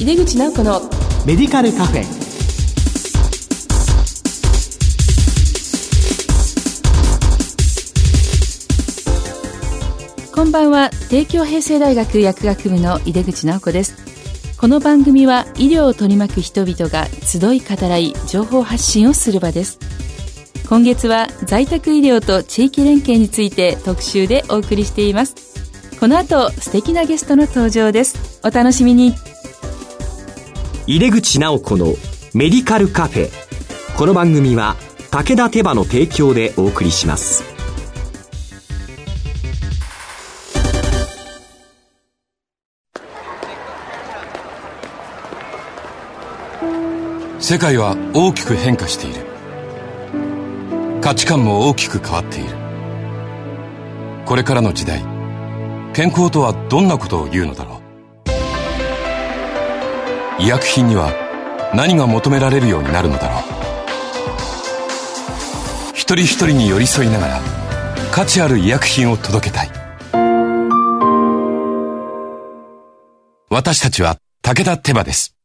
井出口直子のメディカルカフェ。こんばんは。帝京平成大学薬学部の井出口直子です。この番組は医療を取り巻く人々が集い語らい情報発信をする場です。今月は在宅医療と地域連携について特集でお送りしています。この後素敵なゲストの登場です。お楽しみに入れ口直子のメディカルカフェ。この番組は武田手羽の提供でお送りします。世界は大きく変化している。価値観も大きく変わっている。これからの時代健康とはどんなことを言うのだろう。医薬品には何が求められるようになるのだろう。一人一人に寄り添いながら価値ある医薬品を届けたい。私たちは武田手羽です。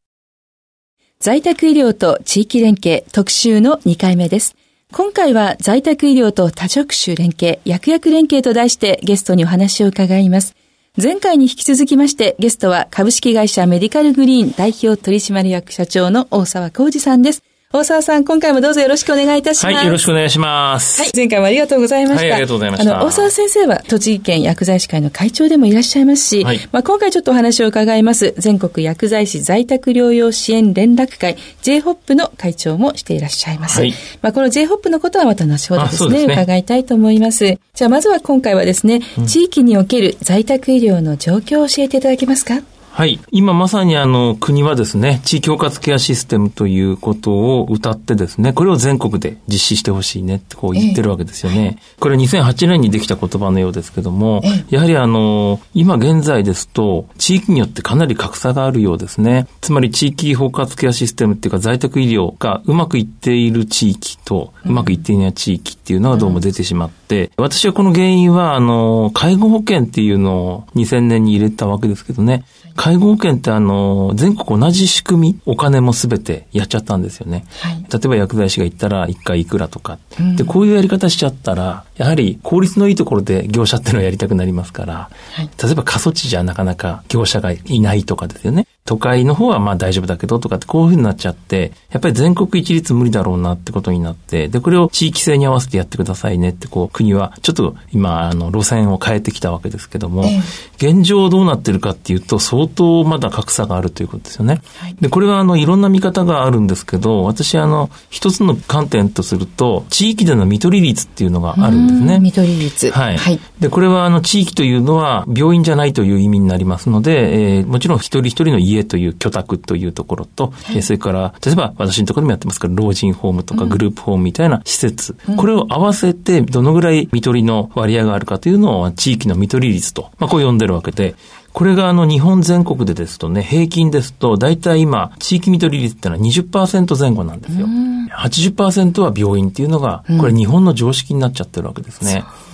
在宅医療と地域連携特集の2回目です。今回は在宅医療と多職種連携、薬薬連携と題してゲストにお話を伺います。前回に引き続きましてゲストは株式会社メディカルグリーン代表取締役社長の大沢浩二さんです。大沢さん、今回もどうぞよろしくお願いいたします。はい、よろしくお願いします。はい、前回もありがとうございました。はい、ありがとうございました。あの、大沢先生は栃木県薬剤師会の会長でもいらっしゃいますし、はい、まあ今回ちょっとお話を伺います、全国薬剤師在宅療養支援連絡会 J-HOP の会長もしていらっしゃいます。はい、まあこの J-HOP のことはまた後ほどですね、すね伺いたいと思います。じゃあまずは今回はですね、うん、地域における在宅医療の状況を教えていただけますか？はい。今まさにあの国はですね、地域包括ケアシステムということを歌ってですね、これを全国で実施してほしいねってこう言ってるわけですよね。えー、これ2008年にできた言葉のようですけども、えー、やはりあの、今現在ですと、地域によってかなり格差があるようですね。つまり地域包括ケアシステムっていうか在宅医療がうまくいっている地域と、うまくいっていない地域っていうのがどうも出てしまって、私はこの原因はあの、介護保険っていうのを2000年に入れたわけですけどね。介護保険ってあの、全国同じ仕組み、お金もすべてやっちゃったんですよね。はい、例えば薬剤師が言ったら一回いくらとか、うん、で、こういうやり方しちゃったら、やはり効率のいいところで業者っていうのをやりたくなりますから、はい、例えば過疎地じゃなかなか業者がいないとかですよね。都会の方はまあ大丈夫だけどとかってこういうふうになっちゃって、やっぱり全国一律無理だろうなってことになって、で、これを地域性に合わせてやってくださいねってこう国はちょっと今あの路線を変えてきたわけですけども、え現状どうなってるかっていうと相当まだ格差があるということですよね。はい、で、これはあのいろんな見方があるんですけど、私あの一つの観点とすると、地域での見取り率っていうのがあるんですね。見取り率。はい。はい、で、これはあの地域というのは病院じゃないという意味になりますので、えー、もちろん一人一人の家という居宅というところと、はい、それから、例えば私のところでもやってますから、老人ホームとかグループホームみたいな施設、うん、これを合わせてどのぐらい見取りの割合があるかというのを地域の見取り率と、まあこう呼んでるわけで、これがあの日本全国でですとね、平均ですと、大体今、地域見取り率ってのは20%前後なんですよ。80%は病院っていうのが、これ日本の常識になっちゃってるわけですね。う。ん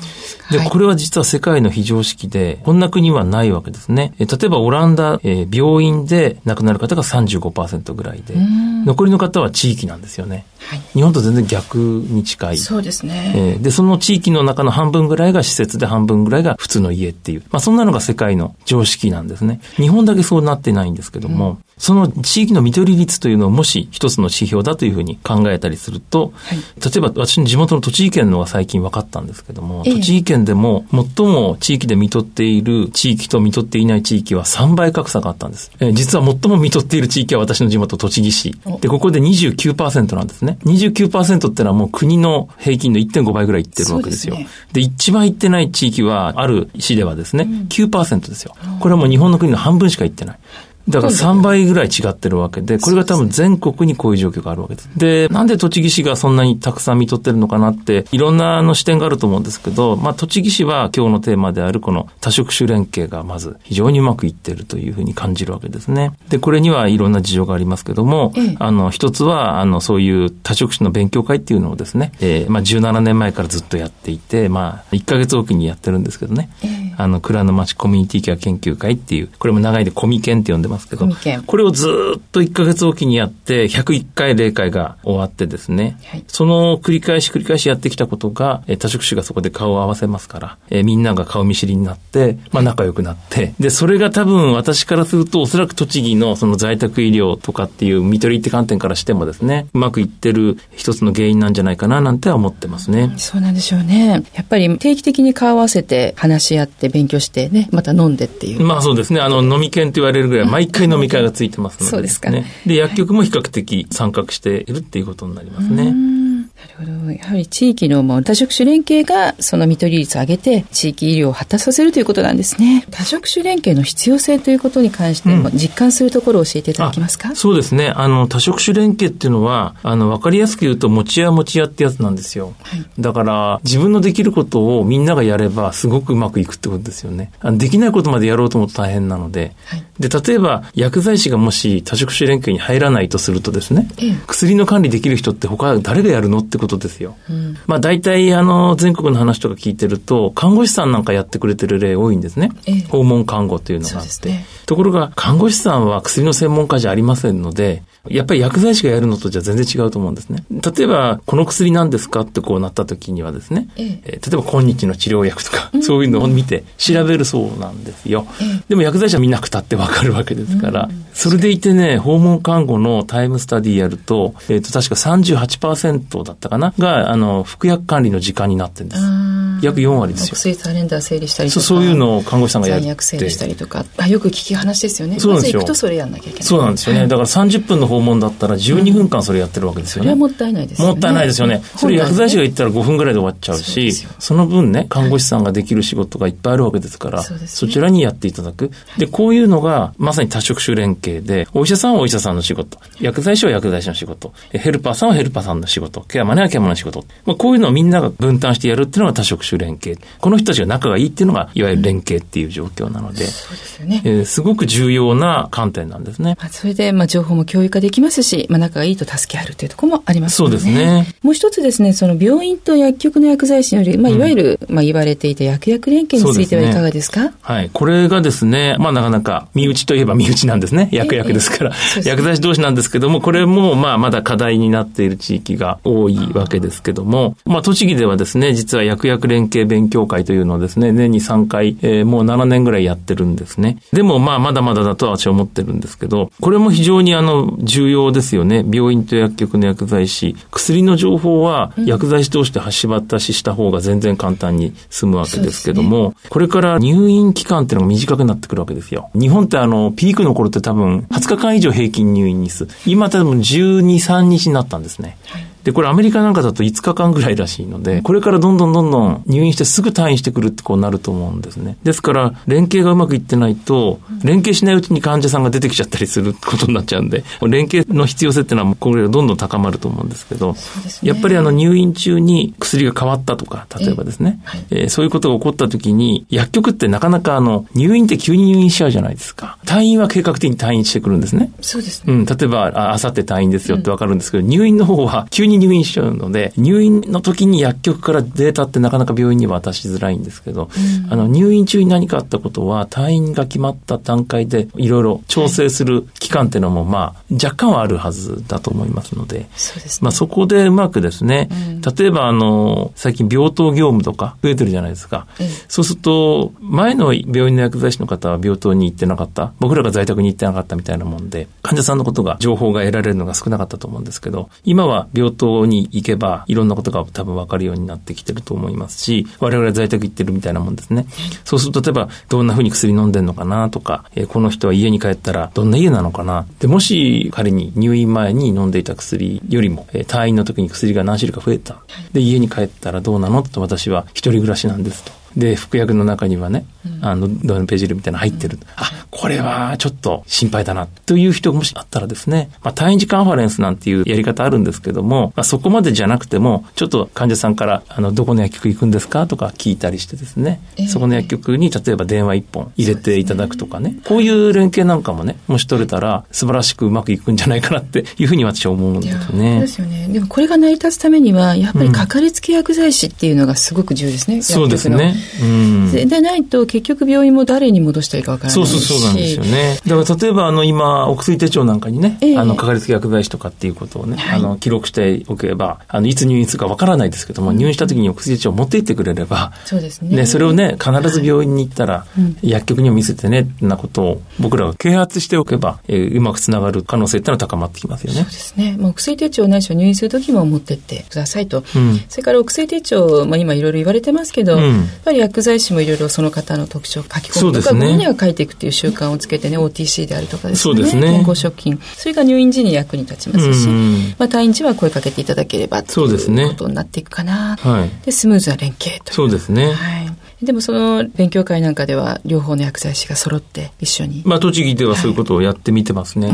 で、これは実は世界の非常識で、こんな国はないわけですね。え例えばオランダ、えー、病院で亡くなる方が35%ぐらいで、残りの方は地域なんですよね。はい、日本と全然逆に近い。そうですね。えー、で、その地域の中の半分ぐらいが施設で半分ぐらいが普通の家っていう。まあそんなのが世界の常識なんですね。日本だけそうなってないんですけども、うんその地域の見取り率というのをもし一つの指標だというふうに考えたりすると、はい、例えば私の地元の栃木県のが最近分かったんですけども、ええ、栃木県でも最も地域で見取っている地域と見取っていない地域は3倍格差があったんです。え実は最も見取っている地域は私の地元栃木市。で、ここで29%なんですね。29%ってのはもう国の平均の1.5倍ぐらいいってるわけですよ。で、ね、一番いってない地域は、ある市ではですね、うん、9%ですよ。これはもう日本の国の半分しかいってない。だから3倍ぐらい違ってるわけで、これが多分全国にこういう状況があるわけです。で、なんで栃木市がそんなにたくさん見とってるのかなって、いろんなの視点があると思うんですけど、まあ栃木市は今日のテーマであるこの多職種連携がまず非常にうまくいってるというふうに感じるわけですね。で、これにはいろんな事情がありますけども、ええ、あの、一つは、あの、そういう多職種の勉強会っていうのをですね、えー、まあ17年前からずっとやっていて、まあ1ヶ月おきにやってるんですけどね。ええあの、蔵の町コミュニティケア研究会っていう、これも長いでコミケンって呼んでますけどこれをずーっと1ヶ月おきにやって、101回例会が終わってですね、はいその繰り返し繰り返しやってきたことが、えー多職種がそこで顔を合わせますから、えーみんなが顔見知りになって、まあ仲良くなって、で、それが多分私からすると、おそらく栃木のその在宅医療とかっていう見取りって観点からしてもですね、うまくいってる一つの原因なんじゃないかななんては思ってますね。そうなんでしょうね。やっぱり定期的に顔を合わせて話し合って勉強してね、また飲んでっていう。まあそうですね。あの、飲み券と言われるぐらい、毎回飲み会がついてますので、そうですかね。で、薬局も比較的参画しているっていうことになりますね。ど。やはり地域のもう多職種連携がその見取り率を上げて地域医療を発達させるということなんですね。多職種連携の必要性ということに関しても実感するところを教えていただけますか、あそうですね。あの、多職種連携っていうのは、あの、わかりやすく言うと、持ち屋持ち屋ってやつなんですよ。はいだから、自分のできることをみんながやれば、すごくうまくいくってことですよね。あのできないことまでやろうと思うと大変なので。はいで、例えば、薬剤師がもし多職種連携に入らないとするとですね、ええ薬の管理できる人って他誰がやるのってことですよ。まあ大体あの全国の話とか聞いてると、看護師さんなんかやってくれてる例多いんですね。ええ訪問看護っていうのがあって。ねところが、看護師さんは薬の専門家じゃありませんので、やっぱり薬剤師がやるのとじゃ全然違うと思うんですね。例えば、この薬なんですかってこうなった時にはですね、えええー例えば今日の治療薬とか、そういうのを見て調べるそうなんですよ。ええでも薬剤師は見なくたってわかるわけですから、それでいてね、訪問看護のタイムスタディやると、えっ、と、確か38%だったかな？が、あの、服薬管理の時間になってるんです。約4割ですよ。薬カレンダー整理したりとか。そういうのを看護師さんがやる薬整理したりとか。あよく聞き話ですよね。そうなんですよま行くとそれやんなきゃいけない。そうなんですよね。はいだから30分の訪問だったら12分間それやってるわけですよね。それはもったいないですよね。もったいないですよね。それ薬剤師が言ったら5分ぐらいで終わっちゃうし、その分ね、看護師さんができる仕事がいっぱいあるわけですから、そねちらにやっていただく。で、こういうのがまさに多職種連携で、お医者さんはお医者さんの仕事、薬剤師は薬剤師の仕事、ヘルパーさんはヘルパーさんの仕事、ケアマネはケアマネの仕事。まあ、こういうのをみんなが分担してやるっていうのが多職種連携。この人たちが仲がいいっていうのが、いわゆる連携っていう状況なので、そうですよね。えーすごく重要な観点なんですね。まあ、それで、まあ、情報も共有化できますし、まあ、仲がいいと助け合えるというところもありますよね。そうですね。もう一つですね、その病院と薬局の薬剤師により、まあ、いわゆる、まあ、言われていた薬薬連携についてはいかがですか？はい。これがですね、まあなかなか、身内といえば身内なんですね。薬薬ですから。そうですね薬剤師同士なんですけども、これもまあまだ課題になっている地域が多いわけですけども、まあ栃木ではですね、実は薬薬連携勉強会というのをですね、年に3回、えーもう7年ぐらいやってるんですね。でもまあまだまだだとは私は思ってるんですけど、これも非常にあの、重要ですよね。病院と薬局の薬剤師。薬の情報は薬剤師同士で橋渡しした方が全然簡単に済むわけですけども、これから入院期間っていうのが短くなってくるわけですよ。日本ってあの、ピークの頃って多分20日間以上平均入院日数。今多分12、3日になったんですね。で、これアメリカなんかだと5日間ぐらいらしいので、これからどんどんどんどん入院してすぐ退院してくるってこうなると思うんですね。ですから、連携がうまくいってないと、連携しないうちに患者さんが出てきちゃったりすることになっちゃうんで、連携の必要性っていうのはこれがどんどん高まると思うんですけど、ねやっぱりあの入院中に薬が変わったとか、例えばですね、えーそういうことが起こった時に、薬局ってなかなかあの、入院って急に入院しちゃうじゃないですか。退院は計画的に退院してくるんですね。そうですね。うん、例えば、あ、あさって退院ですよってわかるんですけど、入院の方は急に入院しちゃうので、入院の時に薬局からデータってなかなか病院には渡しづらいんですけど、あの、入院中に何かあったことは、退院が決まった段階で、いろいろ調整する期間っていうのも、まあ、若干はあるはずだと思いますので、そうですね。まあそこでうまくですね、例えばあの、最近病棟業務とか増えてるじゃないですか。ええそうすると、前の病院の薬剤師の方は病棟に行ってなかった。僕らが在宅に行ってなかったみたいなもんで、患者さんのことが、情報が得られるのが少なかったと思うんですけど、今は病棟に行けば、いろんなことが多分分かるようになってきてると思いますし、我々は在宅行ってるみたいなもんですね。そうすると、例えば、どんな風に薬飲んでんのかなとか、えーこの人は家に帰ったら、どんな家なのかな。で、もし仮に入院前に飲んでいた薬よりも、えー退院の時に薬が何種類か増えた。で、家に帰ったらどうなのと私は一人暮らしなんですと。で、服薬の中にはね、あの、ドンペジルみたいなの入ってる。あ、これはちょっと心配だなという人がもしあったらですね、まあ、退院時カンファレンスなんていうやり方あるんですけども、まあ、そこまでじゃなくても、ちょっと患者さんから、あの、どこの薬局行くんですかとか聞いたりしてですね、えー、そこの薬局に例えば電話一本入れていただくとかね、こういう連携なんかもね、もし取れたら素晴らしくうまくいくんじゃないかなっていうふうに私は思うんですね。そうですよね。でもこれが成り立つためには、やっぱりかかりつけ薬剤師っていうのがすごく重要ですね。うん、そうですね。うん。でないと結局病院も誰に戻したらいいかわからないし。そうそうそうなんですよね。だから例えばあの今、お薬手帳なんかにね、えー、あのかかりつけ薬剤師とかっていうことをね、はい、あの記録しておけば、あのいつ入院するかわからないですけども、入院した時にお薬手帳を持っていってくれれば、そうですね。ね、それをね、必ず病院に行ったら、薬局にも見せてね、なことを僕らが啓発しておけば、えー、うまくつながる可能性ってのは高まってきますよね。そうですね。もう薬手帳ないしは入院する時も持ってってくださいと。うん、それからお薬手帳、まあ今いろいろ言われてますけど、うん、ぱり薬剤師もいろいろその方の特徴を書き込むとか、ね、には書いていくっていう習慣をつけてね、OTC であるとかですね。ですね。健康食品。それが入院時に役に立ちますし、うん、まあ退院時は声かけていただければということになっていくかな。はい、で、スムーズな連携とそうですね。はい。でもその勉強会なんかでは両方の薬剤師が揃って一緒に。まあ栃木ではそういうことをやってみてますね。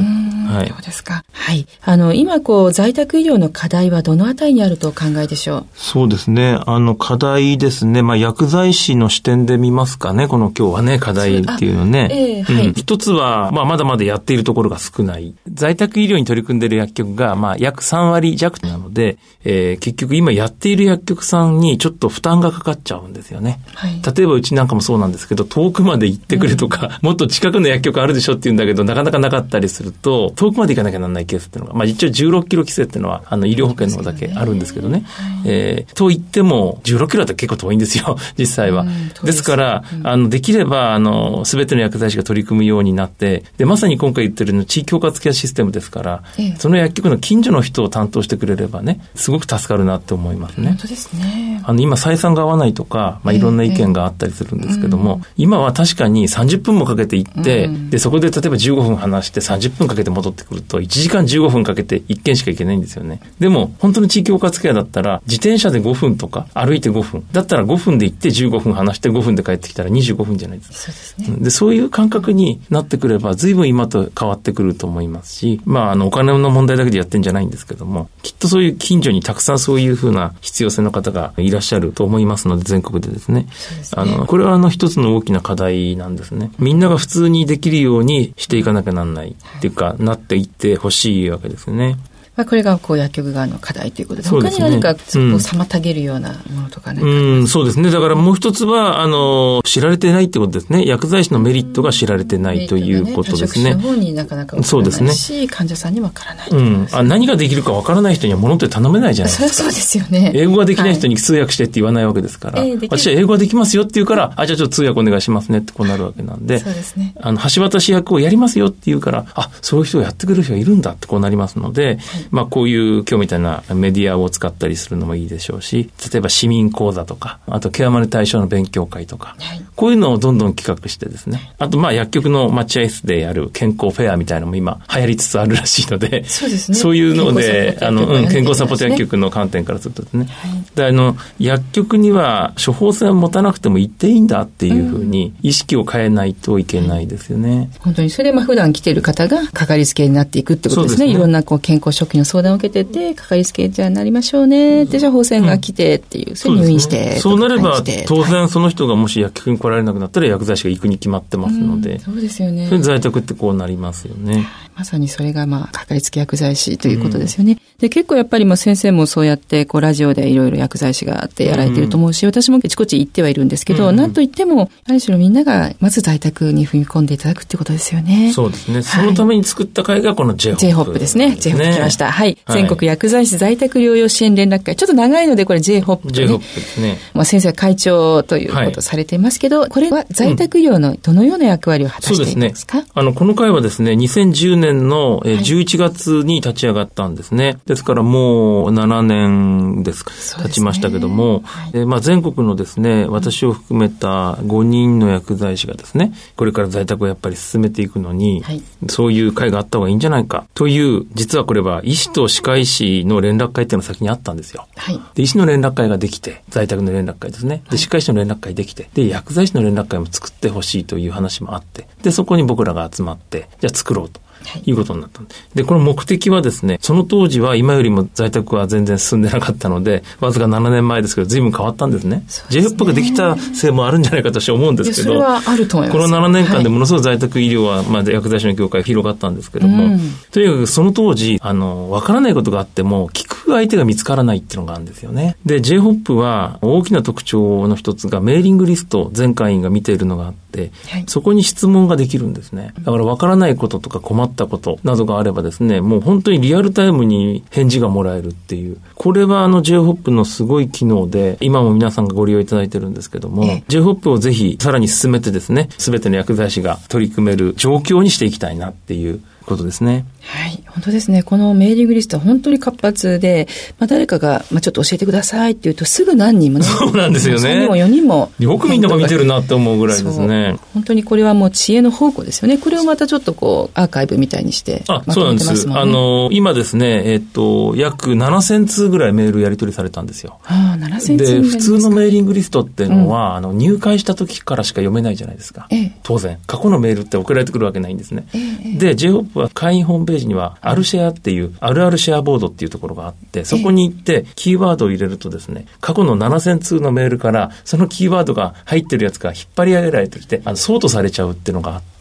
はい。そうですか。はい。あの、今こう在宅医療の課題はどのあたりにあるとお考えでしょう？そうですね。あの課題ですね。まあ薬剤師の視点で見ますかね？この今日はね、課題っていうのね。えー、はい、うん。一つは、まあまだまだやっているところが少ない。在宅医療に取り組んでいる薬局が、まあ約3割弱なので、えー、結局今やっている薬局さんにちょっと負担がかかっちゃうんですよね。はい。例えばうちなんかもそうなんですけど、遠くまで行ってくれとか、うん、もっと近くの薬局あるでしょって言うんだけど、なかなかなかったりすると、遠くまで行かなきゃならないケースっていうのが、まあ一応16キロ規制っていうのは、あの医療保険の方だけあるんですけどね。ねえー、と言っても、16キロだと結構遠いんですよ、実際は。ですですから、うん、あの、できれば、あの、すべての薬剤師が取り組むようになって、で、まさに今回言ってるの地域包括ケアシステムですから、ええ、その薬局の近所の人を担当してくれればね、すごく助かるなって思いますね。本当ですね。あの、今採算が合わないとか、まあいろんな意見があったりするんですけども、え、今は確かに30分もかけて行って、うん、で、そこで例えば15分話して30分かけて戻ってくると、1時間15分かけて1件しか行けないんですよね。でも、本当の地域包括ケアだったら、自転車で5分とか、歩いて5分。だったら5分で行って15分話して5分で帰ってきたら25分じゃないですか。そうですね。で、そういう感覚になってくれば、随分今と変わってくると思いますし、まあ、あの、お金の問題だけでやってんじゃないんですけども、きっとそういう近所にたくさんそういうふうな必要性の方がいらっしゃると思いますので、全国でですね。あの、これはあの一つの大きな課題なんですね。みんなが普通にできるようにしていかなきゃなんないっていうか、なっていってほしいわけですね。まあ、これがこう薬局側の課題ということで、でね、他に何かそこを妨げるようなものとかね、うん、そうですね。だからもう一つは、あの、知られてないってことですね。薬剤師のメリットが知られてないということですね。ねの方になかなかそうですね。患者さんにわからない、ね、うん。あ、何ができるかわからない人には物って頼めないじゃないですか。そそうですよね。英語ができない人に通訳してって言わないわけですから、はい、私は英語ができますよって言うから、あ、じゃあちょっと通訳お願いしますねってこうなるわけなんで、そうですね。あの、橋渡し役をやりますよって言うから、あ、そういう人をやってくれる人がいるんだってこうなりますので、はい、まあこういう今日みたいなメディアを使ったりするのもいいでしょうし、例えば市民講座とか、あとケアマネ対象の勉強会とか、はい、こういうのをどんどん企画してですね、あとまあ薬局の待合室でやる健康フェアみたいなのも今流行りつつあるらしいので、そうですね。そういうので、あの、うん、健康サポート薬局の観点からするとですね、はい、であの、薬局には処方箋を持たなくても行っていいんだっていうふうに意識を変えないといけないですよね。うん、本当に。それでまあ普段来てる方がかかりつけになっていくってことですね。すね。いろんなこう健康食品の相談を受けてて、かかりつけじゃあなりましょうねって、じゃあ放線が来てっていう、それ入院して。そうなれば、当然その人がもし薬局に来られなくなったら薬剤師が行くに決まってますので。そうですよね。在宅ってこうなりますよね。まさにそれがまあ、かかりつけ薬剤師ということですよね。で、結構やっぱりまあ先生もそうやって、こうラジオでいろいろ薬剤師があってやられてると思うし、私もあちこち行ってはいるんですけど、なんといっても、ある種のみんながまず在宅に踏み込んでいただくってことですよね。そうですね。そのために作った会がこの J-HOP、j ホップですね。J-HOP 来ました。はい。全国薬剤師在宅療養支援連絡会。ちょっと長いのでこれ J-HOP と、ね。J-HOP ですね。まあ先生は会長ということをされていますけど、これは在宅医療のどのような役割を果たしていますか、そうですね。あの、この会はですね、2010年の11月に立ち上がったんですね。ですからもう7年ですか、経ちましたけども、はい、まあ、全国のですね、私を含めた5人の薬剤師がですね、これから在宅をやっぱり進めていくのに、はい、そういう会があった方がいいんじゃないか。という、実はこれは医師と歯科医師の連絡会っていうのが先にあったんですよ。はい、で医師の連絡会ができて、在宅の連絡会ですね。で、歯科医師の連絡会できて、で、薬剤師の連絡会も作ってほしいという話もあって、で、そこに僕らが集まって、じゃあ作ろうと。いうことになったで、この目的はですね、その当時は今よりも在宅は全然進んでなかったので、わずか7年前ですけど、随分変わったんですね。j f ができたせいもあるんじゃないかと私は思うんですけど。この7年間でものすごい在宅医療は、まあ、薬剤師の業界広がったんですけども、うん、とにかくその当時、あの、わからないことがあっても、聞く相手が見つからないっていうのがあるんですよね。で、J-HOP は大きな特徴の一つがメーリングリスト、全会員が見ているのがあって、はい、そこに質問ができるんですね。だからわからないこととか困ったことなどがあればですね、もう本当にリアルタイムに返事がもらえるっていう。これはあの J-HOP のすごい機能で、今も皆さんがご利用いただいてるんですけども、J-HOP をぜひさらに進めてですね、すべての薬剤師が取り組める状況にしていきたいなっていうことですね。はい。本当ですね。このメーリングリストは本当に活発で、まあ、誰かが、まあ、ちょっと教えてくださいって言うと、すぐ何人もね。そうなんですよね。3人も4人も。よくみんなが見てるなって思うぐらいですね。本当にこれはもう知恵の宝庫ですよね。これをまたちょっとこう、アーカイブみたいにして、あ、そうなんです。あの、今ですね、えっと、約7000通ぐらいメールやり取りされたんですよ。ああ、7000通で、普通のメーリングリストっていうのは、うん、あの、入会した時からしか読めないじゃないですか。ええ、当然。過去のメールって送られてくるわけないんですね。ええ、で、は会員ホームページには、アルシェアっていう、あるあるシェアボードっていうところがあって、そこに行って、キーワードを入れるとですね、過去の7000通のメールから、そのキーワードが入ってるやつが引っ張り上げられてきて、あの、ソートされちゃうっていうのがあって、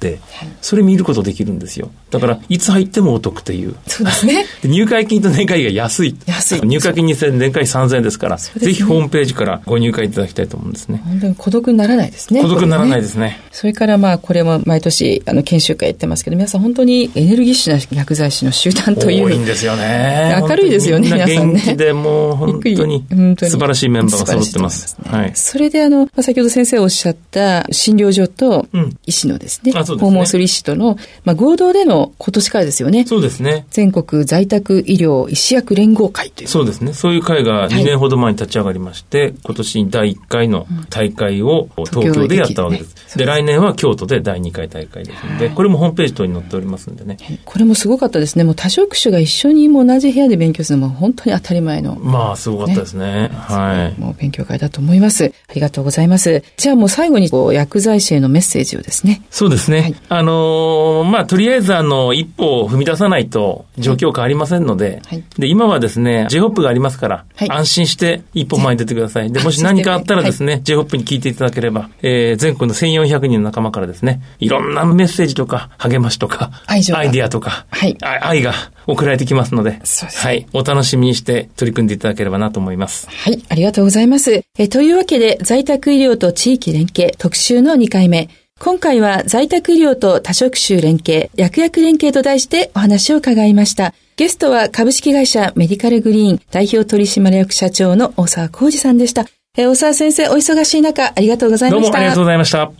それ見ることできるんですよ。だから、いつ入ってもお得っていう。そうですね。入会金と年会費が安い。安い。入会金2000、年会費3000円ですから、ぜひホームページからご入会いただきたいと思うんですね。本当に孤独にならないですね。孤独にならないですね。それからまあ、これも毎年、あの、研修会やってますけど、皆さん本当にエネルギッシュな薬剤師の集団という多いんですよね。明るいですよね、皆さんね。元気でもう本当に素晴らしいメンバーが揃ってます。ね、はい。それであの、先ほど先生おっしゃった診療所と医師のですね、うん、訪問する医師との、まあ、合同での今年からですよね。そうですね。全国在宅医療医師薬連合会という。そうですね。そういう会が2年ほど前に立ち上がりまして、はい、今年第1回の大会を東京でやったわけです。で、来年は京都で第2回大会ですので、これもホームページ等に載っておりますんでね。これもすごかったですね。もう多職種が一緒にも同じ部屋で勉強するのも本当に当たり前の。まあ、すごかったですね。ねはい。もう勉強会だと思います。ありがとうございます。じゃあもう最後にこう薬剤師へのメッセージをですね。そうですね。はい、あのー、まあ、とりあえずあの、一歩を踏み出さないと状況変わりませんので、はい、で、今はですね、J-HOP がありますから、はい、安心して一歩前に出てください。で、もし 何かあったらですね、はい、J-HOP に聞いていただければ、えー、全国の1400人の仲間からですね、いろんなメッセージとか、励ましとか、アイディアとか、はい、愛が送られてきますので、はい、お楽しみにして取り組んでいただければなと思います。はい、ありがとうございます。えというわけで、在宅医療と地域連携特集の2回目。今回は在宅医療と多職種連携、薬薬連携と題してお話を伺いました。ゲストは株式会社メディカルグリーン代表取締役社長の大沢浩二さんでした。え大沢先生、お忙しい中、ありがとうございました。どうもありがとうございました。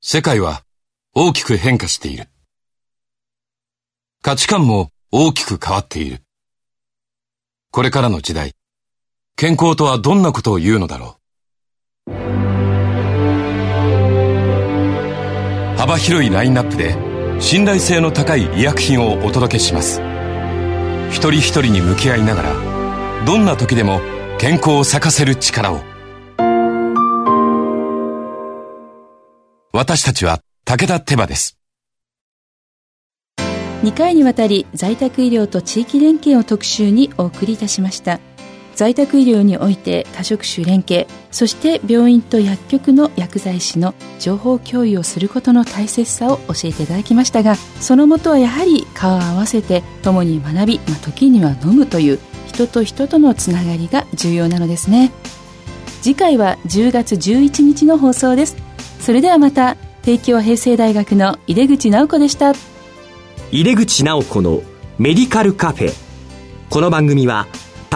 世界は大きく変化している。価値観も大きく変わっている。これからの時代、健康とはどんなことを言うのだろう。幅広いラインナップで信頼性の高い医薬品をお届けします。一人一人に向き合いながら、どんな時でも健康を咲かせる力を。私たちは武田手羽です。2回にわたり在宅医療と地域連携を特集にお送りいたしました在宅医療において多職種連携そして病院と薬局の薬剤師の情報共有をすることの大切さを教えていただきましたがそのもとはやはり顔を合わせて共に学び、まあ、時には飲むという人と人とのつながりが重要なのですね。次回は10月11日の放送です。それではまた帝京平成大学の井出口直子でした。入れ口直子のメディカルカフェ。この番組は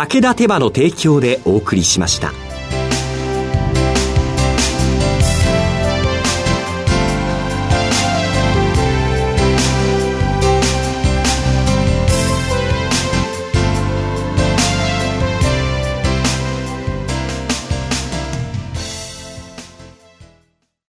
武田手羽の提供でお送りしました。